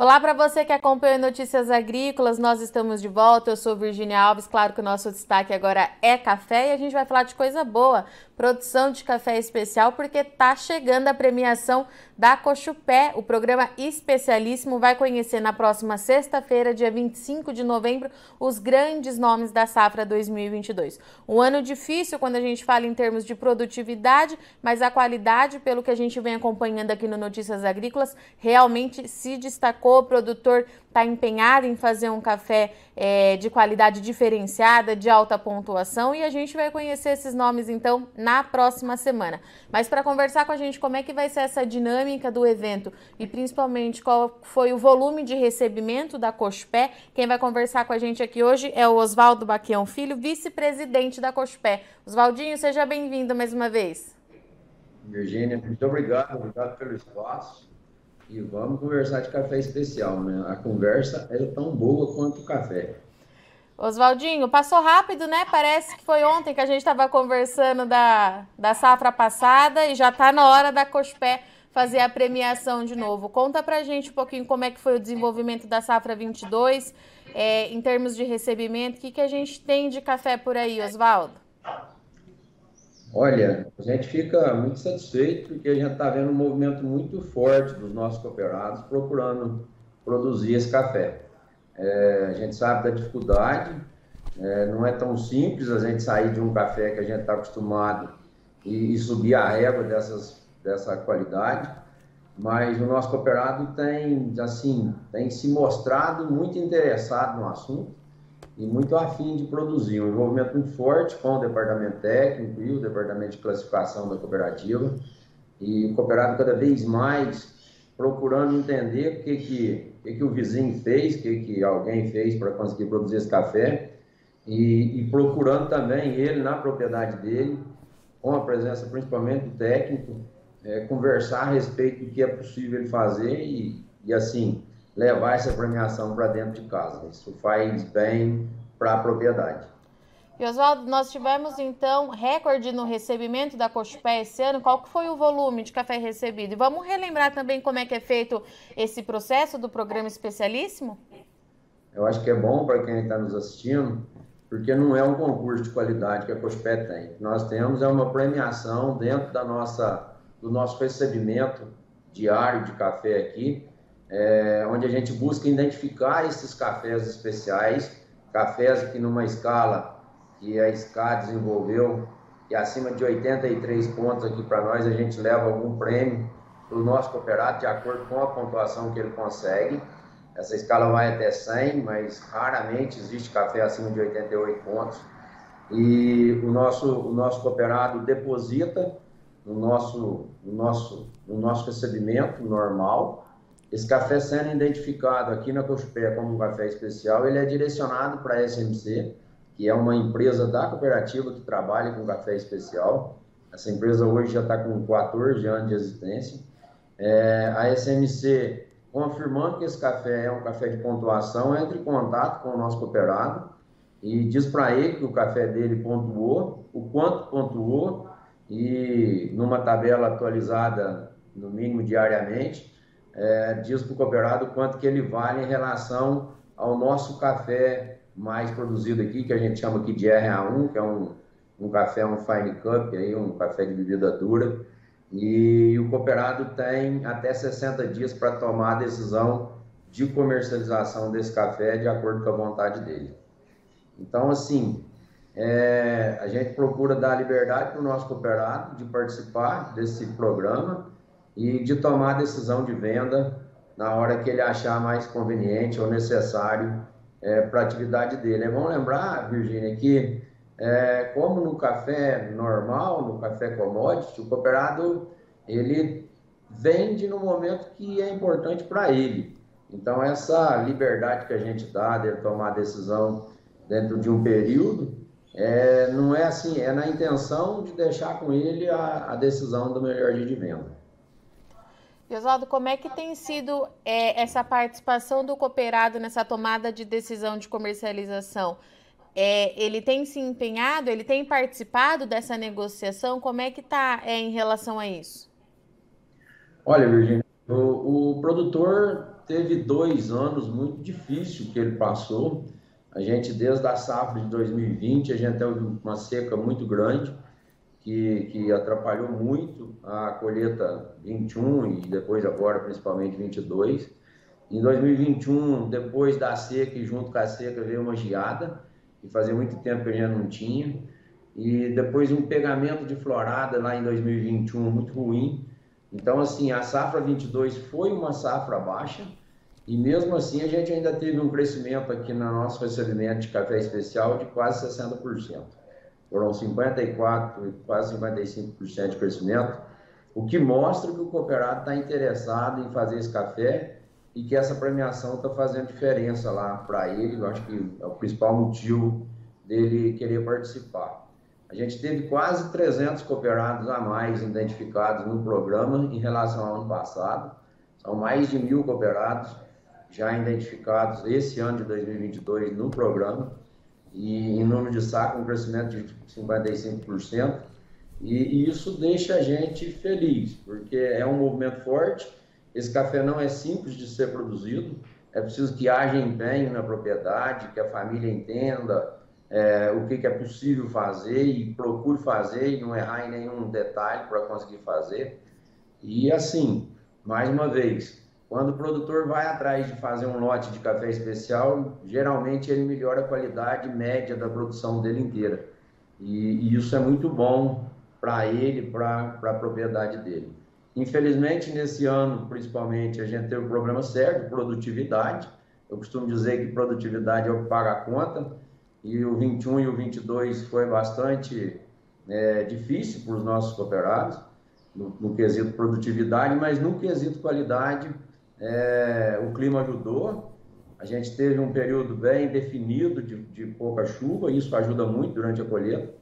Olá para você que acompanha Notícias Agrícolas, nós estamos de volta. Eu sou Virginia Alves. Claro que o nosso destaque agora é café e a gente vai falar de coisa boa, produção de café especial, porque tá chegando a premiação da Cochupé. O programa especialíssimo vai conhecer na próxima sexta-feira, dia 25 de novembro, os grandes nomes da safra 2022. Um ano difícil quando a gente fala em termos de produtividade, mas a qualidade, pelo que a gente vem acompanhando aqui no Notícias Agrícolas, realmente se destacou o produtor está empenhado em fazer um café é, de qualidade diferenciada, de alta pontuação, e a gente vai conhecer esses nomes então na próxima semana. Mas para conversar com a gente como é que vai ser essa dinâmica do evento e principalmente qual foi o volume de recebimento da Cospé, quem vai conversar com a gente aqui hoje é o Oswaldo Baquião Filho, vice-presidente da Cospé. Oswaldinho, seja bem-vindo mais uma vez. Virgínia, muito obrigado, obrigado pelo espaço. E vamos conversar de café especial, né? A conversa é tão boa quanto o café. Oswaldinho, passou rápido, né? Parece que foi ontem que a gente estava conversando da, da safra passada e já está na hora da Cospé fazer a premiação de novo. Conta pra gente um pouquinho como é que foi o desenvolvimento da safra 22, é, em termos de recebimento. O que, que a gente tem de café por aí, Oswaldo? Olha, a gente fica muito satisfeito porque a gente está vendo um movimento muito forte dos nossos cooperados procurando produzir esse café. É, a gente sabe da dificuldade, é, não é tão simples a gente sair de um café que a gente está acostumado e, e, subir a régua dessas, dessa qualidade, mas o nosso cooperado tem, assim, tem se mostrado muito interessado no assunto e muito afim de produzir, um envolvimento muito forte com o departamento técnico e o departamento de classificação da cooperativa, e o cooperado cada vez mais procurando entender o que, que, que, que o vizinho fez, o que, que alguém fez para conseguir produzir esse café, e, e, procurando também ele na propriedade dele, com a presença principalmente do técnico, é, conversar a respeito do que é possível fazer e, e assim, levar essa premiação para dentro de casa. Isso faz bem para a propriedade. E Oswaldo, nós tivemos então recorde no recebimento da Cochupé esse ano. Qual que foi o volume de café recebido? E vamos relembrar também como é que é feito esse processo do programa especialíssimo? Eu acho que é bom para quem está nos assistindo, porque não é um concurso de qualidade que a Cochupé tem. Nós temos é uma premiação dentro da nossa, do nosso recebimento diário de café aqui, é, onde a gente busca identificar esses cafés especiais, cafés que numa escala que a SCA desenvolveu, e acima de 83 pontos aqui para nós, a gente leva algum prêmio para o nosso cooperado de acordo com a pontuação que ele consegue. Essa escala vai até 100, mas raramente existe café acima de 88 pontos. E o nosso, o nosso cooperado deposita no nosso, no nosso, no nosso recebimento normal esse café sendo identificado aqui na Cochupé como um café especial, ele é direcionado para a SMC, que é uma empresa da cooperativa que trabalha com café especial. Essa empresa hoje já está com 14 anos de existência. É, a SMC, confirmando que esse café é um café de pontuação, entra em contato com o nosso cooperado e diz para ele que o café dele pontuou, o quanto pontuou, e numa tabela atualizada, no mínimo diariamente, é, diz para o cooperado quanto que ele vale em relação ao nosso café mais produzido aqui, que a gente chama aqui de RA1, que é um, um café, um fine cup, aí, um café de bebida dura, e o cooperado tem até 60 dias para tomar a decisão de comercialização desse café de acordo com a vontade dele. Então, assim, é, a gente procura dar liberdade para o nosso cooperado de participar desse programa, e de tomar a decisão de venda na hora que ele achar mais conveniente ou necessário é, para a atividade dele. É bom lembrar, Virgínia, que é, como no café normal, no café commodity, o cooperado ele vende no momento que é importante para ele. Então, essa liberdade que a gente dá de tomar a decisão dentro de um período, é, não é assim, é na intenção de deixar com ele a, a decisão do melhor dia de venda. Oswaldo, como é que tem sido é, essa participação do cooperado nessa tomada de decisão de comercialização? É, ele tem se empenhado, ele tem participado dessa negociação? Como é que está é, em relação a isso? Olha, Virginia, o, o produtor teve dois anos muito difíceis que ele passou. A gente, desde a safra de 2020, a gente teve uma seca muito grande, que, que atrapalhou muito a colheita 21 e depois agora, principalmente 22. Em 2021, depois da seca e junto com a seca, veio uma geada, que fazia muito tempo que a gente não tinha. E depois um pegamento de florada lá em 2021 muito ruim. Então, assim, a safra 22 foi uma safra baixa, e mesmo assim, a gente ainda teve um crescimento aqui no nosso recebimento de café especial de quase 60%. Foram 54%, quase 55% de crescimento, o que mostra que o cooperado está interessado em fazer esse café e que essa premiação está fazendo diferença lá para ele. Eu acho que é o principal motivo dele querer participar. A gente teve quase 300 cooperados a mais identificados no programa em relação ao ano passado. São mais de mil cooperados já identificados esse ano de 2022 no programa e em número de saco um crescimento de 55%. E, e isso deixa a gente feliz, porque é um movimento forte. Esse café não é simples de ser produzido, é preciso que haja empenho na propriedade, que a família entenda é, o que, que, é possível fazer e procure fazer e não errar em nenhum detalhe para conseguir fazer. E assim, mais uma vez, quando o produtor vai atrás de fazer um lote de café especial, geralmente ele melhora a qualidade média da produção dele inteira. E, e isso é muito bom para ele, para a propriedade dele. Infelizmente, nesse ano, principalmente, a gente teve um problema sério de produtividade. Eu costumo dizer que produtividade é o que paga a conta. E o 21 e o 22 foi bastante é, difícil para os nossos cooperados, no, no quesito produtividade, mas no quesito qualidade, é, o clima ajudou, a gente teve um período bem definido de, de pouca chuva, isso ajuda muito durante a colheita,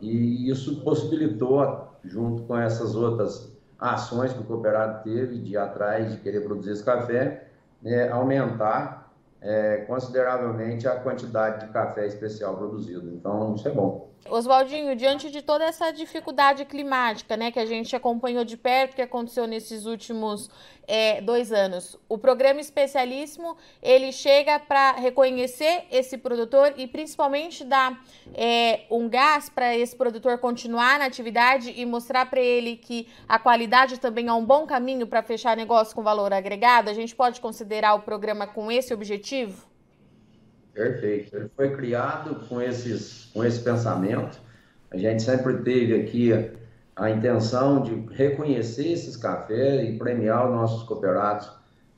e isso possibilitou, junto com essas outras ações que o cooperado teve de ir atrás de querer produzir esse café, é, aumentar é, consideravelmente a quantidade de café especial produzido. Então, isso é bom. Oswaldinho, diante de toda essa dificuldade climática, né, que a gente acompanhou de perto, que aconteceu nesses últimos é, dois anos, o programa especialíssimo ele chega para reconhecer esse produtor e principalmente dar é, um gás para esse produtor continuar na atividade e mostrar para ele que a qualidade também é um bom caminho para fechar negócio com valor agregado. A gente pode considerar o programa com esse objetivo? Perfeito. Ele foi criado com, esses, com esse pensamento. A gente sempre teve aqui a, a intenção de reconhecer esses cafés e premiar os nossos cooperados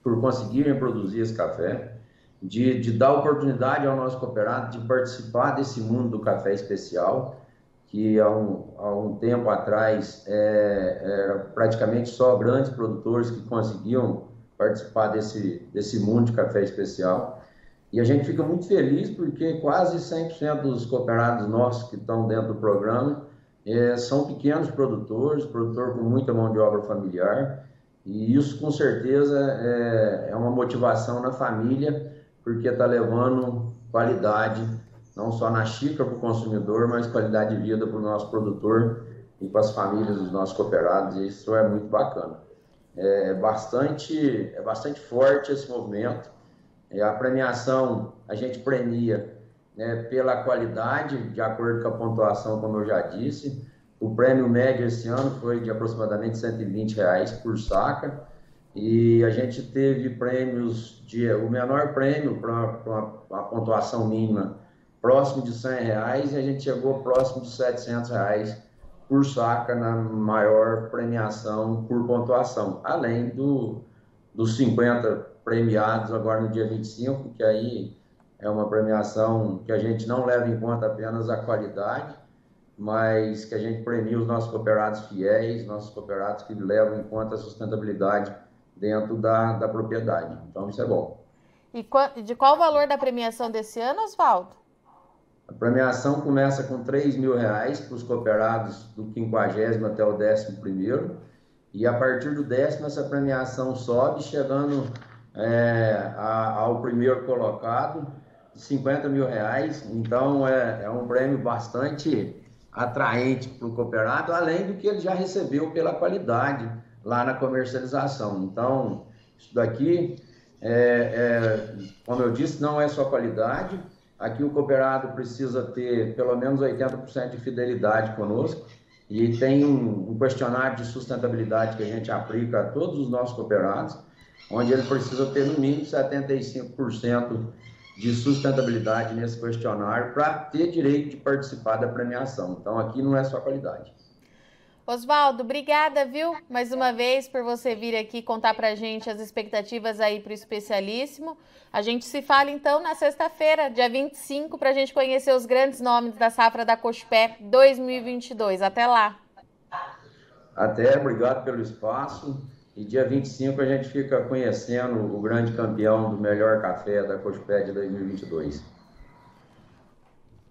por conseguirem produzir esse café, de, de dar oportunidade ao nosso cooperado de participar desse mundo do café especial, que há um, há um tempo atrás é, era praticamente só grandes produtores que conseguiam participar desse, desse mundo de café especial. E a gente fica muito feliz porque quase 100% dos cooperados nossos que estão dentro do programa é, são pequenos produtores, produtor com muita mão de obra familiar. E isso, com certeza, é, é uma motivação na família, porque está levando qualidade, não só na xícara para o consumidor, mas qualidade de vida para o nosso produtor e para as famílias dos nossos cooperados. E isso é muito bacana. É bastante, é bastante forte esse movimento é, a premiação, a gente premia né, pela qualidade, de acordo com a pontuação, como eu já disse. O prêmio médio esse ano foi de aproximadamente 120 reais por saca. E a gente teve prêmios de. O menor prêmio para a pontuação mínima próximo de 100 reais e a gente chegou próximo de 700 reais por saca na maior premiação por pontuação, além do, dos 50 premiados agora no dia 25, que aí é uma premiação que a gente não leva em conta apenas a qualidade, mas que a gente premia os nossos cooperados fiéis, nossos cooperados que levam em conta a sustentabilidade dentro da, da propriedade. Então, isso é bom. E de qual o valor da premiação desse ano, Oswaldo? A premiação começa com 3 mil reais para os cooperados do 50 até o 11 primeiro, e a partir do décimo essa premiação sobe, chegando é, a, ao primeiro colocado, 50 mil reais. Então é, é um prêmio bastante atraente para o cooperado, além do que ele já recebeu pela qualidade lá na comercialização. Então, isso daqui É, é, como eu disse, não é só qualidade. Aqui o cooperado precisa ter pelo menos 80% de fidelidade conosco e tem um, um, questionário de sustentabilidade que a gente aplica a todos os nossos cooperados, onde ele precisa ter no mínimo 75% de sustentabilidade nesse questionário para ter direito de participar da premiação. Então aqui não é só qualidade. Oswaldo, obrigada, viu? Mais uma vez por você vir aqui contar pra gente as expectativas aí pro especialíssimo. A gente se fala então na sexta-feira, dia 25, pra gente conhecer os grandes nomes da safra da Cospé 2022. Até lá. Até, obrigado pelo espaço. E dia 25 a gente fica conhecendo o grande campeão do melhor café da Cospé de 2022.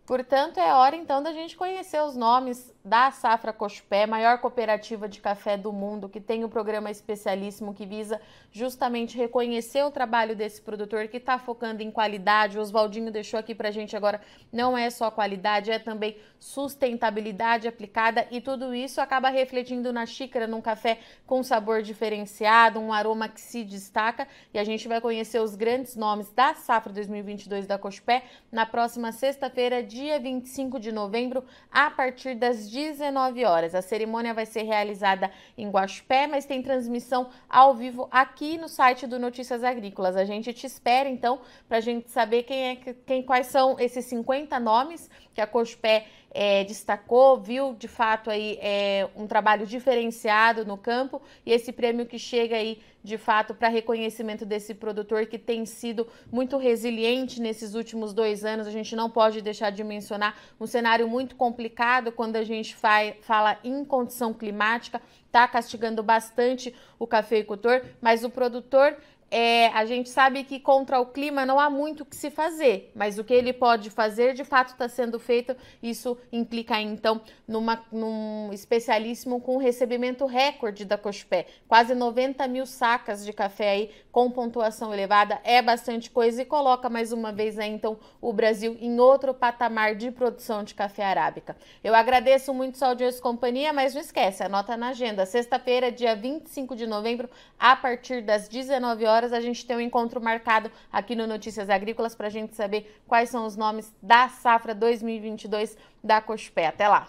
Portanto, é hora então da gente conhecer os nomes da Safra Cochupé, maior cooperativa de café do mundo, que tem um programa especialíssimo que visa justamente reconhecer o trabalho desse produtor que está focando em qualidade. O Oswaldinho deixou aqui para a gente agora, não é só qualidade, é também sustentabilidade aplicada e tudo isso acaba refletindo na xícara, num café com sabor diferenciado, um aroma que se destaca e a gente vai conhecer os grandes nomes da Safra 2022 da Cochupé na próxima sexta-feira, dia 25 de novembro, a partir das 19 horas. A cerimônia vai ser realizada em Guaxupé, mas tem transmissão ao vivo aqui no site do Notícias Agrícolas. A gente te espera então para a gente saber quem é quem quais são esses 50 nomes que a Cochupé é, destacou, viu de fato aí é, um trabalho diferenciado no campo e esse prêmio que chega aí de fato para reconhecimento desse produtor que tem sido muito resiliente nesses últimos dois anos. A gente não pode deixar de mencionar um cenário muito complicado quando a gente fala em condição climática, está castigando bastante o cafeicultor, mas o produtor é, a gente sabe que contra o clima não há muito o que se fazer, mas o que ele pode fazer de fato está sendo feito. Isso implica então numa, num especialíssimo com recebimento recorde da Cochupé. Quase 90 mil sacas de café aí com pontuação elevada é bastante coisa e coloca mais uma vez aí então o Brasil em outro patamar de produção de café arábica. Eu agradeço muito sua audiência e companhia, mas não esquece, anota na agenda. Sexta-feira, dia 25 de novembro, a partir das 19 horas horas a gente tem um encontro marcado aqui no Notícias Agrícolas para a gente saber quais são os nomes da safra 2022 da Cospé. Até lá!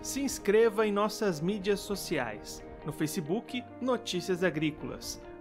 Se inscreva em nossas mídias sociais. No Facebook, Notícias Agrícolas.